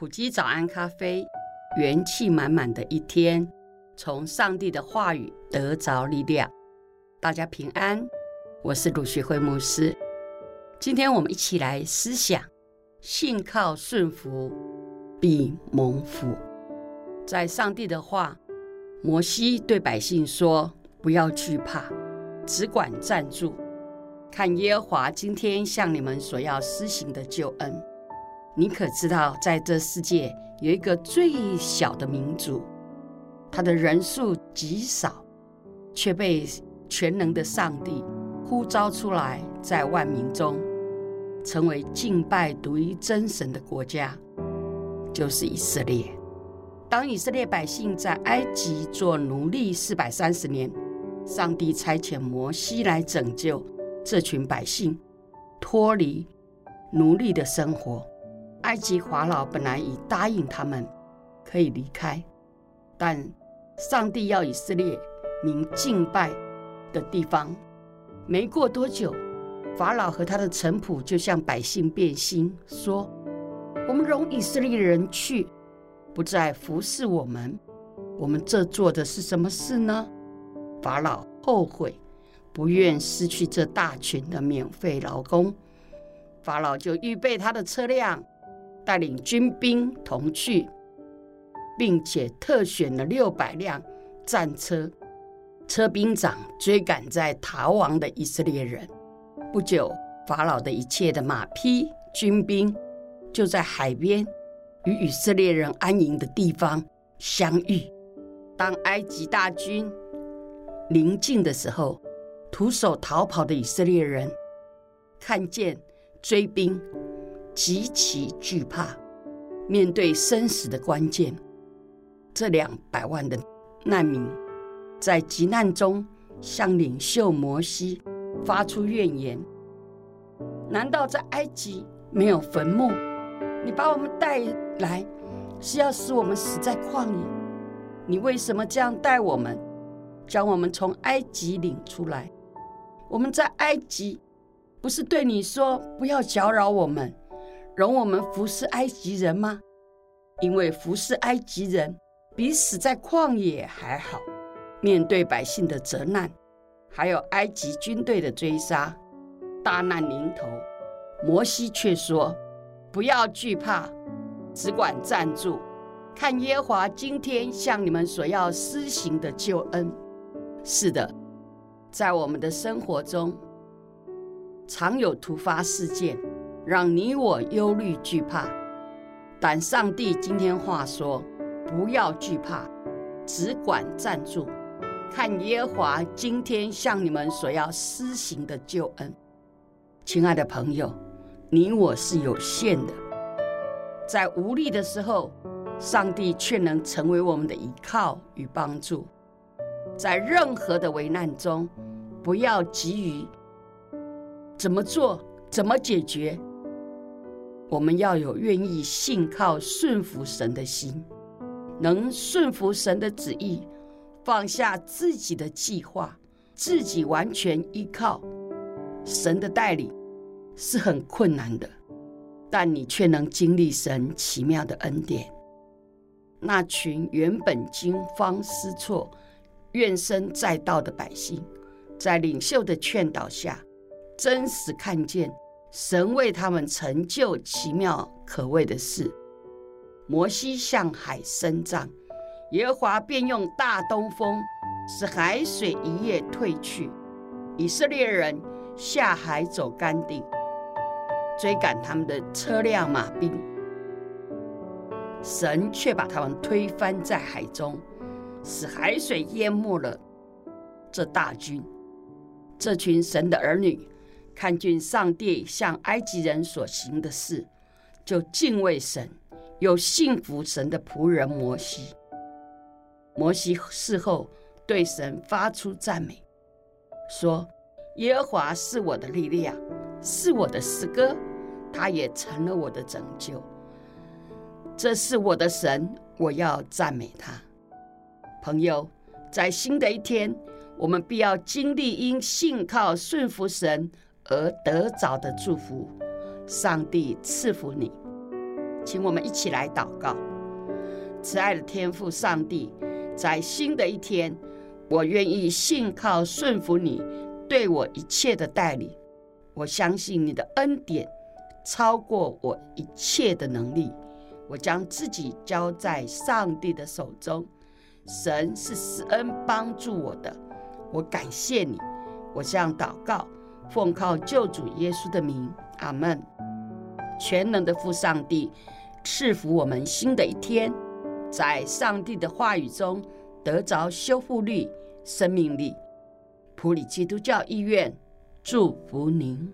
普基早安咖啡，元气满满的一天，从上帝的话语得着力量。大家平安，我是鲁学蕙牧师。今天我们一起来思想：信靠顺服必蒙福。在上帝的话，摩西对百姓说。不要惧怕，只管站住，看耶和华今天向你们所要施行的救恩。你可知道，在这世界有一个最小的民族，他的人数极少，却被全能的上帝呼召出来，在万民中成为敬拜独一真神的国家，就是以色列。当以色列百姓在埃及做奴隶四百三十年。上帝差遣摩西来拯救这群百姓，脱离奴隶的生活。埃及法老本来已答应他们可以离开，但上帝要以色列民敬拜的地方。没过多久，法老和他的臣仆就向百姓变心，说：“我们容以色列人去，不再服侍我们。我们这做的是什么事呢？”法老后悔，不愿失去这大群的免费劳工。法老就预备他的车辆，带领军兵同去，并且特选了六百辆战车。车兵长追赶在逃亡的以色列人。不久，法老的一切的马匹、军兵就在海边与以色列人安营的地方相遇。当埃及大军临近的时候，徒手逃跑的以色列人看见追兵，极其惧怕。面对生死的关键，这两百万的难民在急难中向领袖摩西发出怨言：难道在埃及没有坟墓？你把我们带来是要使我们死在旷野？你为什么这样待我们？将我们从埃及领出来，我们在埃及不是对你说不要搅扰我们，容我们服侍埃及人吗？因为服侍埃及人比死在旷野还好。面对百姓的责难，还有埃及军队的追杀，大难临头，摩西却说：不要惧怕，只管站住，看耶和华今天向你们所要施行的救恩。是的，在我们的生活中，常有突发事件，让你我忧虑惧怕。但上帝今天话说：不要惧怕，只管站住，看耶和华今天向你们所要施行的救恩。亲爱的朋友，你我是有限的，在无力的时候，上帝却能成为我们的依靠与帮助。在任何的危难中，不要急于怎么做、怎么解决。我们要有愿意信靠、顺服神的心，能顺服神的旨意，放下自己的计划，自己完全依靠神的带领，是很困难的。但你却能经历神奇妙的恩典。那群原本惊慌失措。怨声载道的百姓，在领袖的劝导下，真实看见神为他们成就奇妙可畏的事。摩西向海伸杖，耶和华便用大东风使海水一夜退去，以色列人下海走干地，追赶他们的车辆马兵，神却把他们推翻在海中。使海水淹没了这大军，这群神的儿女看见上帝向埃及人所行的事，就敬畏神，又信服神的仆人摩西。摩西事后对神发出赞美，说：“耶和华是我的力量，是我的诗歌，他也成了我的拯救。这是我的神，我要赞美他。”朋友，在新的一天，我们必要经历因信靠顺服神而得着的祝福。上帝赐福你，请我们一起来祷告。慈爱的天父上帝，在新的一天，我愿意信靠顺服你对我一切的带领。我相信你的恩典超过我一切的能力。我将自己交在上帝的手中。神是施恩帮助我的，我感谢你。我这样祷告，奉靠救主耶稣的名，阿门。全能的父上帝赐福我们新的一天，在上帝的话语中得着修复力、生命力。普里基督教医院祝福您。